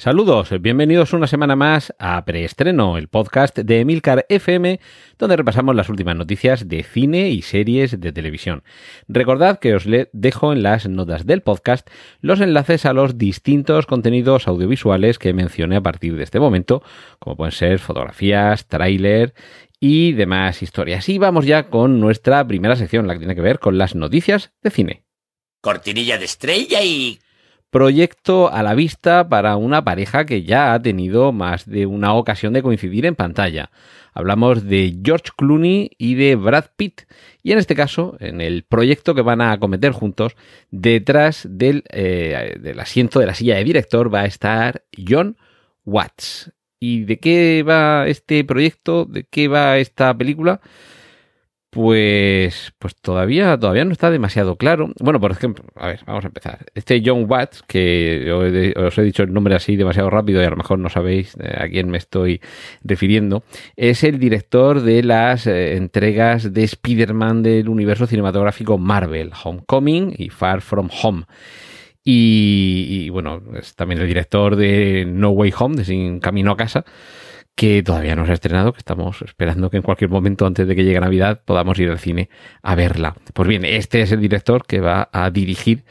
Saludos, bienvenidos una semana más a Preestreno, el podcast de Emilcar FM, donde repasamos las últimas noticias de cine y series de televisión. Recordad que os dejo en las notas del podcast los enlaces a los distintos contenidos audiovisuales que mencioné a partir de este momento, como pueden ser fotografías, tráiler y demás historias. Y vamos ya con nuestra primera sección, la que tiene que ver con las noticias de cine. Cortinilla de estrella y... Proyecto a la vista para una pareja que ya ha tenido más de una ocasión de coincidir en pantalla. Hablamos de George Clooney y de Brad Pitt. Y en este caso, en el proyecto que van a acometer juntos, detrás del, eh, del asiento de la silla de director va a estar John Watts. ¿Y de qué va este proyecto? ¿De qué va esta película? Pues, pues todavía, todavía no está demasiado claro. Bueno, por ejemplo, a ver, vamos a empezar. Este John Watts, que os he dicho el nombre así demasiado rápido y a lo mejor no sabéis a quién me estoy refiriendo, es el director de las eh, entregas de Spider-Man del universo cinematográfico Marvel, Homecoming y Far From Home. Y, y, bueno, es también el director de No Way Home, de Sin Camino a Casa que todavía no se ha estrenado, que estamos esperando que en cualquier momento antes de que llegue Navidad podamos ir al cine a verla. Pues bien, este es el director que va a dirigir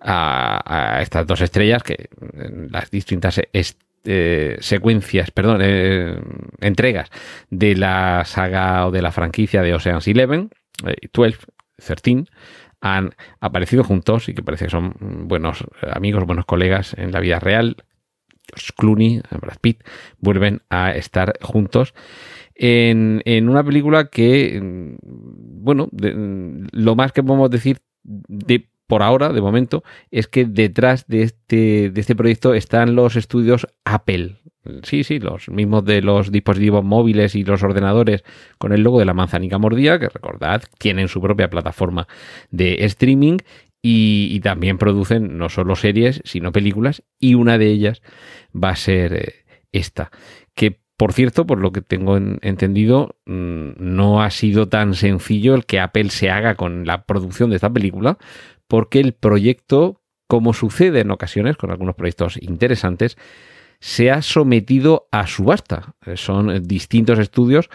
a, estas dos estrellas que en las distintas eh, secuencias, perdón, eh, entregas de la saga o de la franquicia de Ocean's Eleven, eh, 12, 13, han aparecido juntos y que parece que son buenos amigos, buenos colegas en la vida real. Clooney, Brad Pitt, vuelven a estar juntos en, en una película que, bueno, de, lo más que podemos decir de por ahora, de momento, es que detrás de este, de este proyecto están los estudios Apple. Sí, sí, los mismos de los dispositivos móviles y los ordenadores con el logo de la manzanica mordida, que recordad, tienen su propia plataforma de streaming y, y, también producen no solo series, sino películas, y una de ellas va a ser eh, esta, que por cierto, por lo que tengo en, entendido, mmm, no ha sido tan sencillo el que Apple se haga con la producción de esta película, porque el proyecto, como sucede en ocasiones con algunos proyectos interesantes, se ha sometido a subasta. Son distintos estudios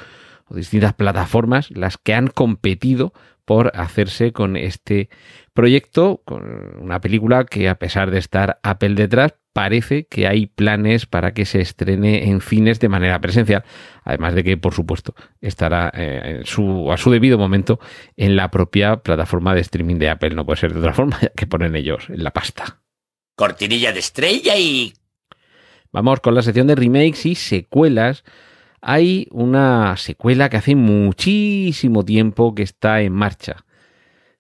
o distintas plataformas las que han competido por hacerse con este proyecto, con una película que a pesar de estar Apple detrás, parece que hay planes para que se estrene en cines de manera presencial, además de que, por supuesto, estará eh, su, a su debido momento en la propia plataforma de streaming de Apple. No puede ser de otra forma que ponen ellos en la pasta. Cortinilla de estrella y... Vamos con la sección de remakes y secuelas. Hay una secuela que hace muchísimo tiempo que está en marcha.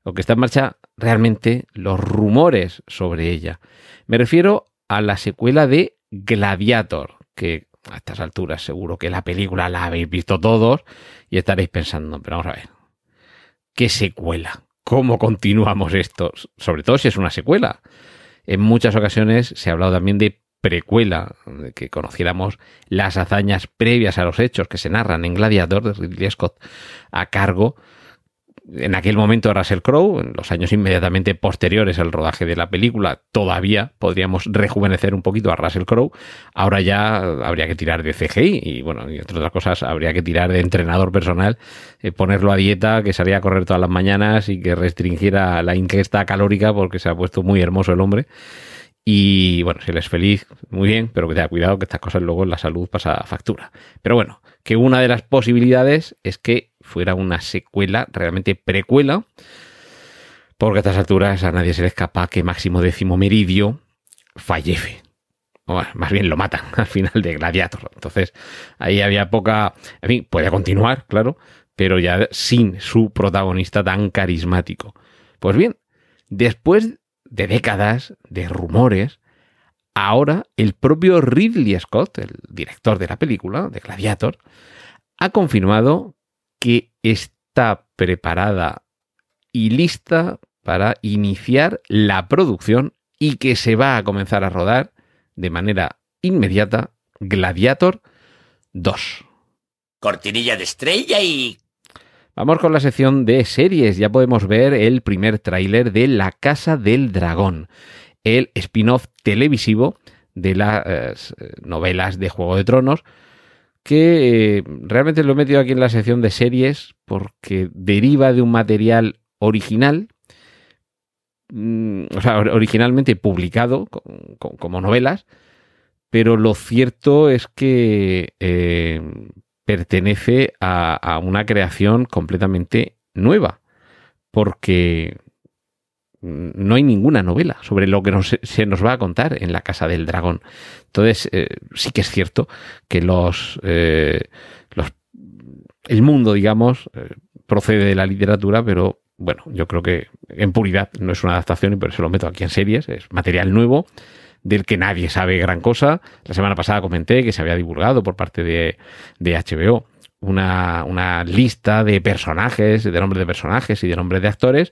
O que está en marcha realmente los rumores sobre ella. Me refiero a la secuela de Gladiator, que a estas alturas seguro que la película la habéis visto todos y estaréis pensando, pero vamos a ver, ¿qué secuela? ¿Cómo continuamos esto? Sobre todo si es una secuela. En muchas ocasiones se ha hablado también de precuela, de que conociéramos las hazañas previas a los hechos que se narran en Gladiator de Ridley Scott a cargo en aquel momento Russell Crowe, en los años inmediatamente posteriores al rodaje de la película, todavía podríamos rejuvenecer un poquito a Russell Crowe. Ahora ya habría que tirar de CGI y, bueno, y entre otras cosas, habría que tirar de entrenador personal, eh, ponerlo a dieta, que salía a correr todas las mañanas y que restringiera la ingesta calórica porque se ha puesto muy hermoso el hombre. Y bueno, si él es feliz, muy bien, pero que tenga cuidado que estas cosas luego en la salud pasa factura. Pero bueno, que una de las posibilidades es que fuera una secuela, realmente precuela, porque a estas alturas a nadie se le escapa que Máximo Décimo Meridio fallece. O más bien lo matan al final de Gladiator. Entonces, ahí había poca. En fin, puede continuar, claro, pero ya sin su protagonista tan carismático. Pues bien, después de décadas de rumores, ahora el propio Ridley Scott, el director de la película, de Gladiator, ha confirmado que está preparada y lista para iniciar la producción y que se va a comenzar a rodar de manera inmediata Gladiator 2. Cortinilla de estrella y... Vamos con la sección de series. Ya podemos ver el primer tráiler de La Casa del Dragón, el spin-off televisivo de las eh, novelas de Juego de Tronos, que eh, realmente lo he metido aquí en la sección de series porque deriva de un material original, mm, o sea, originalmente publicado como novelas, pero lo cierto es que eh, pertenece a, una creación completamente nueva, porque no hay ninguna novela sobre lo que se nos va a contar en la Casa del Dragón. Entonces, eh, sí que es cierto que los, eh, los el mundo, digamos, procede de la literatura, pero bueno, yo creo que en puridad no es una adaptación y por eso lo meto aquí en series, es material nuevo del que nadie sabe gran cosa. La semana pasada comenté que se había divulgado por parte de, HBO una, una, lista de personajes, de nombres de personajes y de nombres de actores.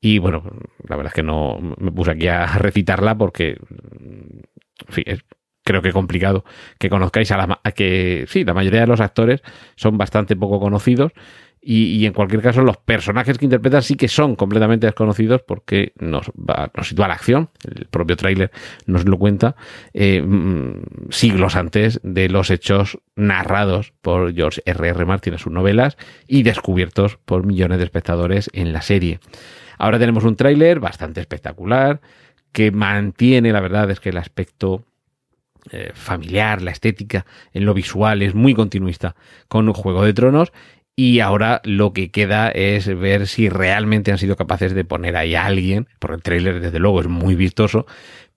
Y bueno, la verdad es que no me puse aquí a recitarla porque, en fin, es, creo que complicado que conozcáis a la que sí, la mayoría de los actores son bastante poco conocidos y, en cualquier caso, los personajes que interpretan sí que son completamente desconocidos porque nos, sitúa la acción. El propio tráiler nos lo cuenta eh, mm, siglos antes de los hechos narrados por George R. R. Martin en sus novelas y descubiertos por millones de espectadores en la serie. Ahora tenemos un tráiler bastante espectacular que mantiene, la verdad es que el aspecto eh, familiar, la estética en lo visual es muy continuista con un Juego de Tronos y ahora lo que queda es ver si realmente han sido capaces de poner ahí a alguien, porque el tráiler desde luego es muy vistoso,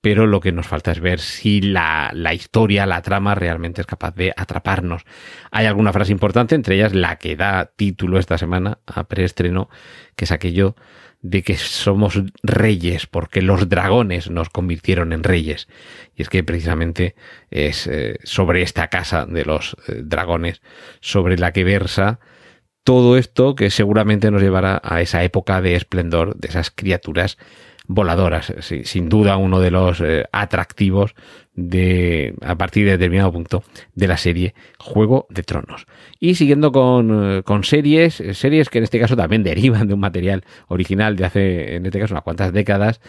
pero lo que nos falta es ver si la, la, historia, la trama realmente es capaz de atraparnos. Hay alguna frase importante, entre ellas la que da título esta semana a preestreno, que es aquello de que somos reyes porque los dragones nos convirtieron en reyes. Y es que precisamente es eh, sobre esta casa de los eh, dragones sobre la que versa todo esto que seguramente nos llevará a esa época de esplendor de esas criaturas voladoras. sin duda uno de los eh, atractivos de, a partir de determinado punto de la serie Juego de Tronos. Y siguiendo con, eh, con series, eh, series que en este caso también derivan de un material original de hace, en este caso, unas cuantas décadas,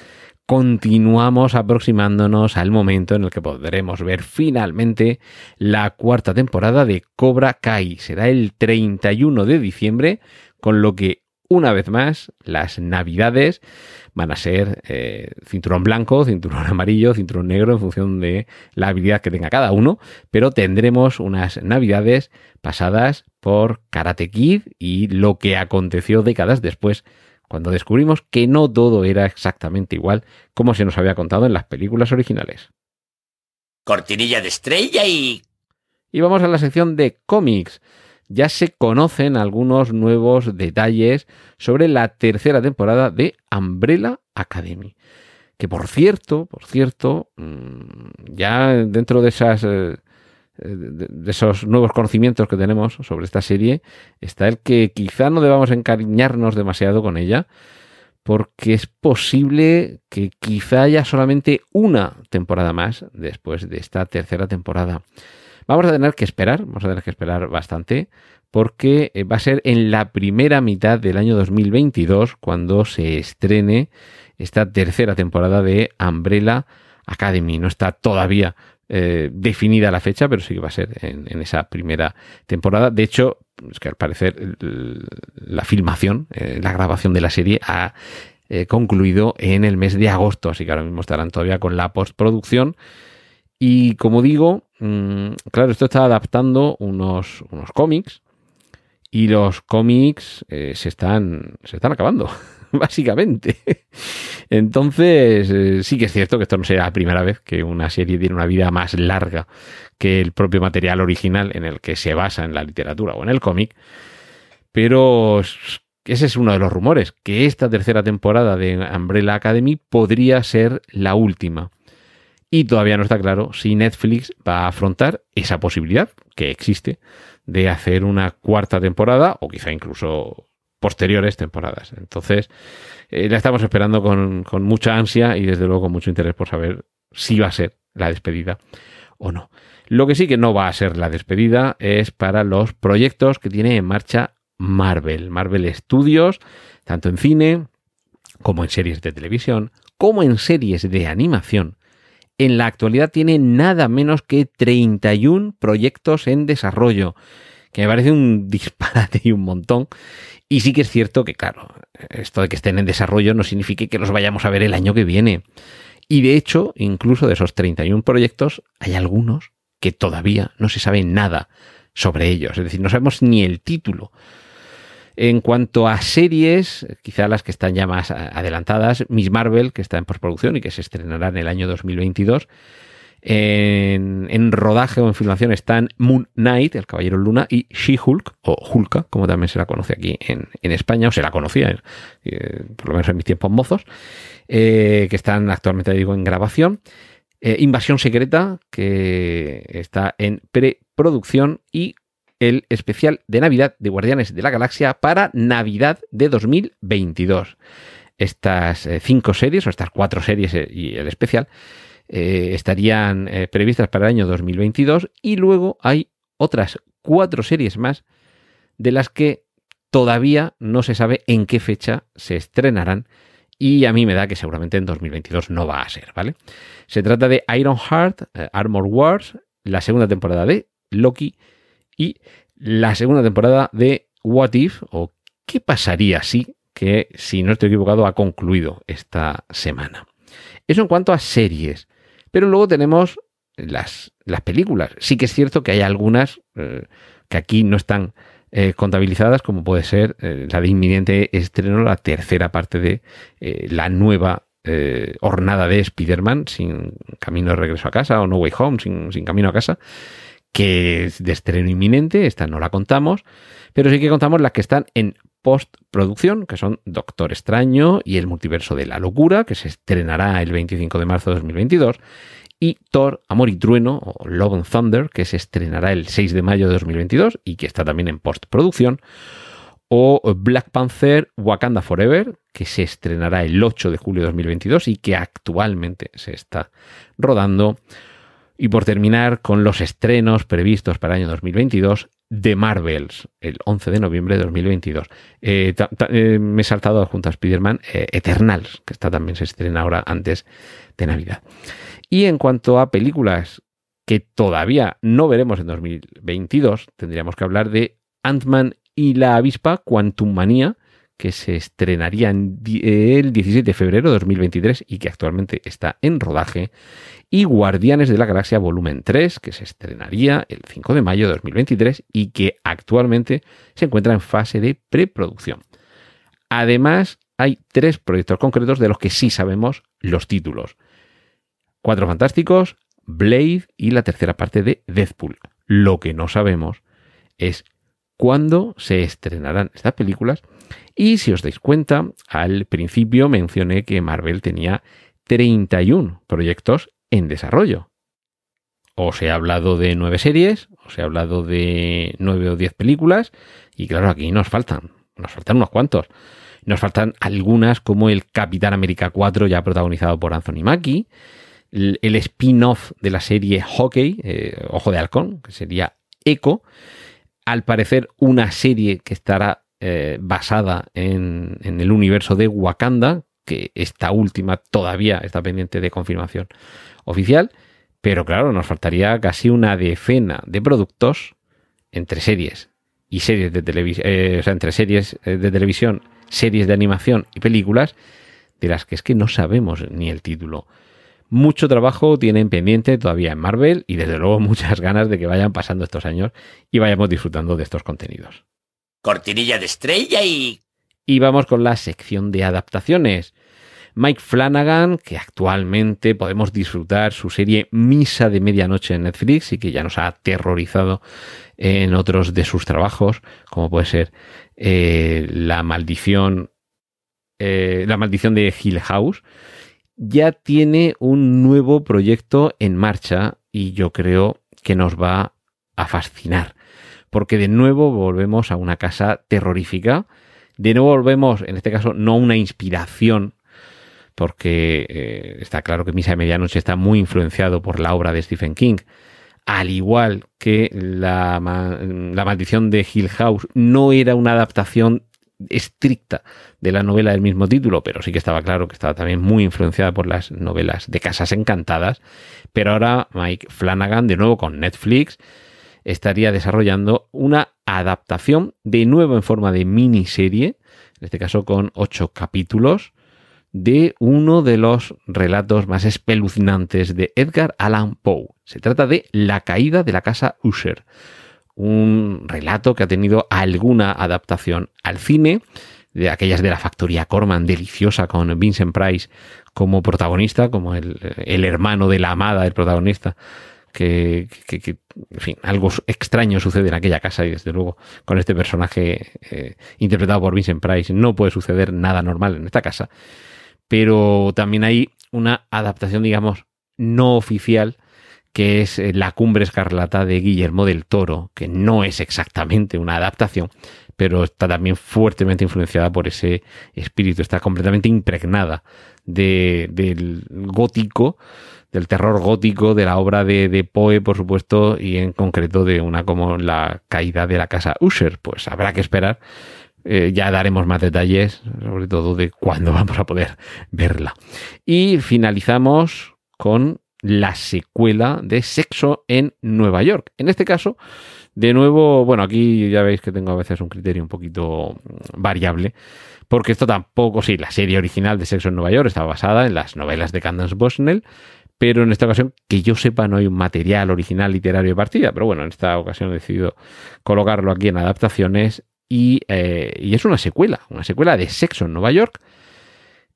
continuamos aproximándonos al momento en el que podremos ver finalmente la cuarta temporada de Cobra Kai. Será el 31 de diciembre, con lo que una vez más las navidades van a ser eh, cinturón blanco, cinturón amarillo, cinturón negro en función de la habilidad que tenga cada uno, pero tendremos unas navidades pasadas por Karate Kid y lo que aconteció décadas después cuando descubrimos que no todo era exactamente igual como se nos había contado en las películas originales. Cortinilla de estrella y... Y vamos a la sección de cómics. Ya se conocen algunos nuevos detalles sobre la tercera temporada de Umbrella Academy. Que por cierto, por cierto, mm, ya dentro de esas eh, de, esos nuevos conocimientos que tenemos sobre esta serie está el que quizá no debamos encariñarnos demasiado con ella, porque es posible que quizá haya solamente una temporada más después de esta tercera temporada. Vamos a tener que esperar, vamos a tener que esperar bastante, porque eh, va a ser en la primera mitad del año 2022 cuando se estrene esta tercera temporada de Umbrella Academy. No está todavía eh, definida la fecha, pero sí que va a ser en, esa primera temporada. De hecho, es que al parecer la filmación, eh, la grabación de la serie ha eh, concluido en el mes de agosto, así que ahora mismo estarán todavía con la postproducción. Y como digo, mm, claro, esto está adaptando unos, unos cómics y los cómics se, están, se están acabando. básicamente. Entonces, eh, sí que es cierto que esto no será la primera vez que una serie tiene una vida más larga que el propio material original en el que se basa en la literatura o en el cómic, pero ese es uno de los rumores, que esta tercera temporada de Umbrella Academy podría ser la última. Y todavía no está claro si Netflix va a afrontar esa posibilidad que existe de hacer una cuarta temporada o quizá incluso posteriores temporadas. Entonces, eh, la estamos esperando con, con mucha ansia y desde luego con mucho interés por saber si va a ser la despedida o no. Lo que sí que no va a ser la despedida es para los proyectos que tiene en marcha Marvel. Marvel Studios, tanto en cine como en series de televisión, como en series de animación. En la actualidad tiene nada menos que 31 proyectos en desarrollo, que me parece un disparate y un montón. Y sí que es cierto que, claro, esto de que estén en desarrollo no significa que los vayamos a ver el año que viene. Y de hecho, incluso de esos 31 proyectos, hay algunos que todavía no se sabe nada sobre ellos. Es decir, no sabemos ni el título. En cuanto a series, quizá las que están ya más adelantadas, Miss Marvel, que está en postproducción y que se estrenará en el año 2022. En, rodaje o en filmación están Moon Knight, el Caballero Luna, y She-Hulk, o Hulka, como también se la conoce aquí en, España, o se la conocía, eh, por lo menos en mis tiempos mozos, eh, que están actualmente, digo, en grabación. Eh, Invasión Secreta, que está en preproducción, y el especial de Navidad de Guardianes de la Galaxia para Navidad de 2022. Estas cinco series, o estas cuatro series y el especial, eh, estarían previstas para el año 2022 y luego hay otras cuatro series más de las que todavía no se sabe en qué fecha se estrenarán y a mí me da que seguramente en 2022 no va a ser, ¿vale? Se trata de Iron Heart, Armor Wars, la segunda temporada de Loki y la segunda temporada de What If o qué pasaría si, que si no estoy equivocado ha concluido esta semana. Eso en cuanto a series. Pero luego tenemos las, las películas. Sí que es cierto que hay algunas eh, que aquí no están eh, contabilizadas, como puede ser eh, la de inminente estreno, la tercera parte de la nueva hornada de Spider-Man, sin camino de regreso a casa, o No Way Home, sin, sin camino a casa que es de estreno inminente, esta no la contamos, pero sí que contamos las que están en postproducción, que son Doctor Extraño y El Multiverso de la Locura, que se estrenará el 25 de marzo de 2022, y Thor, Amor y Trueno, o Love and Thunder, que se estrenará el 6 de mayo de 2022 y que está también en postproducción, o Black Panther Wakanda Forever, que se estrenará el 8 de julio de 2022 y que actualmente se está rodando, y por terminar con los estrenos previstos para el año 2022 de Marvels, el 11 de noviembre de 2022. Eh, eh, me he saltado junto a Spider-Man eh, Eternals, que está también se estrena ahora antes de Navidad. Y en cuanto a películas que todavía no veremos en 2022, tendríamos que hablar de Ant-Man y la avispa Quantum Manía, que se estrenaría el 17 de febrero de 2023 y que actualmente está en rodaje, y Guardianes de la Galaxia Volumen 3, que se estrenaría el 5 de mayo de 2023 y que actualmente se encuentra en fase de preproducción. Además, hay tres proyectos concretos de los que sí sabemos los títulos. Cuatro Fantásticos, Blade y la tercera parte de Deadpool. Lo que no sabemos es cuándo se estrenarán estas películas y si os dais cuenta, al principio mencioné que Marvel tenía 31 proyectos en desarrollo. Os he hablado de nueve series, os he hablado de nueve o diez películas, y claro, aquí nos faltan, nos faltan unos cuantos. Nos faltan algunas como el Capitán América 4 ya protagonizado por Anthony Mackie, el, spin-off de la serie Hockey, eh, Ojo de Halcón, que sería Echo, al parecer una serie que estará eh, basada en, el universo de Wakanda, que esta última todavía está pendiente de confirmación oficial, pero claro, nos faltaría casi una decena de productos entre series y series de televisión, eh, o sea, entre series eh, de televisión, series de animación y películas, de las que es que no sabemos ni el título. Mucho trabajo tienen pendiente todavía en Marvel y desde luego muchas ganas de que vayan pasando estos años y vayamos disfrutando de estos contenidos cortinilla de estrella y... Y vamos con la sección de adaptaciones. Mike Flanagan, que actualmente podemos disfrutar su serie Misa de Medianoche en Netflix y que ya nos ha aterrorizado en otros de sus trabajos, como puede ser eh, La Maldición, eh, La Maldición de Hill House, ya tiene un nuevo proyecto en marcha y yo creo que nos va a fascinar porque de nuevo volvemos a una casa terrorífica De nuevo volvemos, en este caso, no una inspiración, porque eh, está claro que Misa de Medianoche está muy influenciado por la obra de Stephen King, al igual que la, la maldición de Hill House no era una adaptación estricta de la novela del mismo título, pero sí que estaba claro que estaba también muy influenciada por las novelas de Casas Encantadas. Pero ahora Mike Flanagan, de nuevo con Netflix, estaría desarrollando una adaptación de nuevo en forma de miniserie, en este caso con ocho capítulos, de uno de los relatos más espeluznantes de Edgar Allan Poe. Se trata de La caída de la casa Usher, un relato que ha tenido alguna adaptación al cine, de aquellas de la factoría Corman, deliciosa, con Vincent Price como protagonista, como el, hermano de la amada del protagonista. Que, en fin, algo extraño sucede en aquella casa y desde luego con este personaje eh, interpretado por Vincent Price no puede suceder nada normal en esta casa. Pero también hay una adaptación, digamos, no oficial que es eh, La cumbre escarlata de Guillermo del Toro, que no es exactamente una adaptación, pero está también fuertemente influenciada por ese espíritu, está completamente impregnada del gótico, del terror gótico, de la obra de, Poe, por supuesto, y en concreto de una como la caída de la casa Usher. Pues habrá que esperar. Eh, ya daremos más detalles, sobre todo de cuándo vamos a poder verla. Y finalizamos con la secuela de Sexo en Nueva York. En este caso, de nuevo, bueno, aquí ya veis que tengo a veces un criterio un poquito mm, variable, porque esto tampoco, sí, la serie original de Sexo en Nueva York estaba basada en las novelas de Candace Bushnell, pero en esta ocasión, que yo sepa, no hay un material original literario de partida, pero bueno, en esta ocasión he decidido colocarlo aquí en adaptaciones y, eh, y es una secuela, una secuela de Sexo en Nueva York,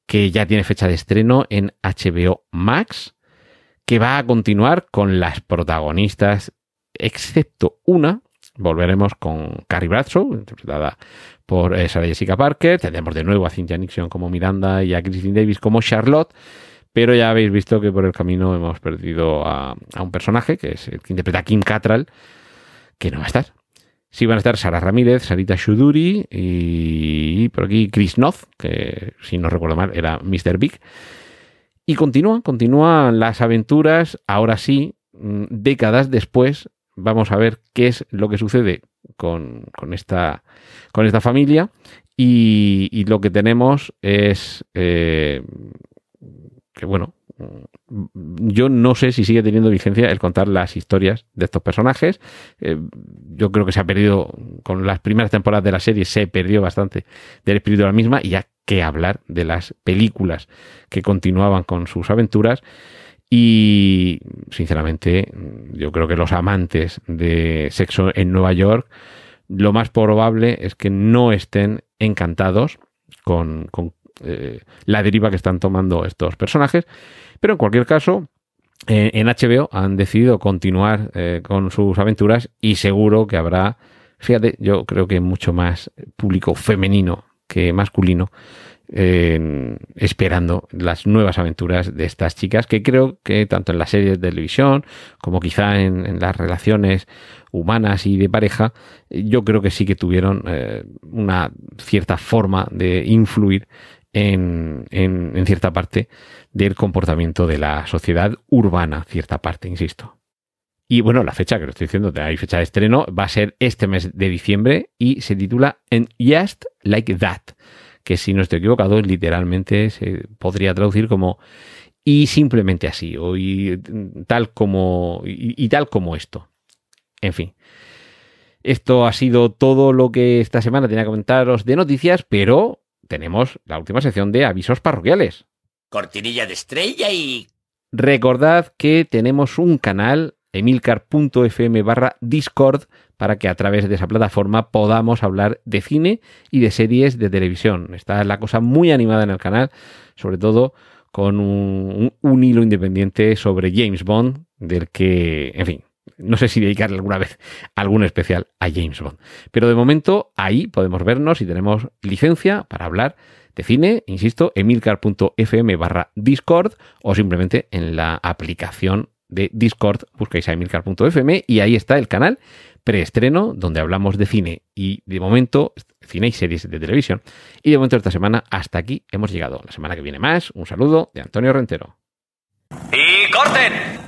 que ya tiene fecha de estreno en HBO Max que va a continuar con las protagonistas, excepto una. Volveremos con Carrie Bradshaw, interpretada por eh, Sarah Jessica Parker. Tendremos de nuevo a Cynthia Nixon como Miranda y a Christine Davis como Charlotte. Pero ya habéis visto que por el camino hemos perdido a, un personaje, que es el que interpreta Kim Cattrall, que no va a estar. Sí van a estar Sara Ramírez, Sarita Shuduri y por aquí Chris Noth, que si no recuerdo mal era Mr. Big. Y continúan, continúan las aventuras, ahora sí, mm, décadas después, vamos a ver qué es lo que sucede con, esta, con esta familia y, lo que tenemos es eh, que, bueno, yo no sé si sigue teniendo vigencia el contar las historias de estos personajes. Eh, yo creo que se ha perdido, con las primeras temporadas de la serie, se perdió bastante del espíritu de la misma y ya que hablar de las películas que continuaban con sus aventuras. Y sinceramente, yo creo que los amantes de sexo en Nueva York, lo más probable es que no estén encantados con, eh, la deriva que están tomando estos personajes. Pero en cualquier caso, eh, en HBO han decidido continuar eh, con sus aventuras y seguro que habrá, fíjate, yo creo que mucho más público femenino que masculino esperando las nuevas aventuras de estas chicas que creo que tanto en las series de televisión como quizá en, las relaciones humanas y de pareja yo creo que sí que tuvieron una cierta forma de influir en, cierta parte del comportamiento de la sociedad urbana, cierta parte, insisto. Y bueno, la fecha que lo estoy diciendo, hay fecha de estreno, va a ser este mes de diciembre y se titula En Just Like That, que si no estoy equivocado, literalmente se podría traducir como y simplemente así, o tal como, y tal como esto. En fin. Esto ha sido todo lo que esta semana tenía que comentaros de noticias, pero tenemos la última sección de avisos parroquiales. Cortinilla de estrella y... Recordad que tenemos un canal emilcar.fm barra Discord para que a través de esa plataforma podamos hablar de cine y de series de televisión. Está la cosa muy animada en el canal, sobre todo con un, un hilo independiente sobre James Bond, del que, en fin, no sé si dedicarle alguna vez algún especial a James Bond. Pero de momento ahí podemos vernos y tenemos licencia para hablar de cine, insisto, emilcar.fm barra Discord o simplemente en la aplicación de Discord buscáis a emilcar.fm y ahí está el canal preestreno, donde hablamos de cine y de momento, cine y series de televisión. Y de momento esta semana, hasta aquí hemos llegado. La semana que viene más, un saludo de Antonio Rentero. ¡Y corten!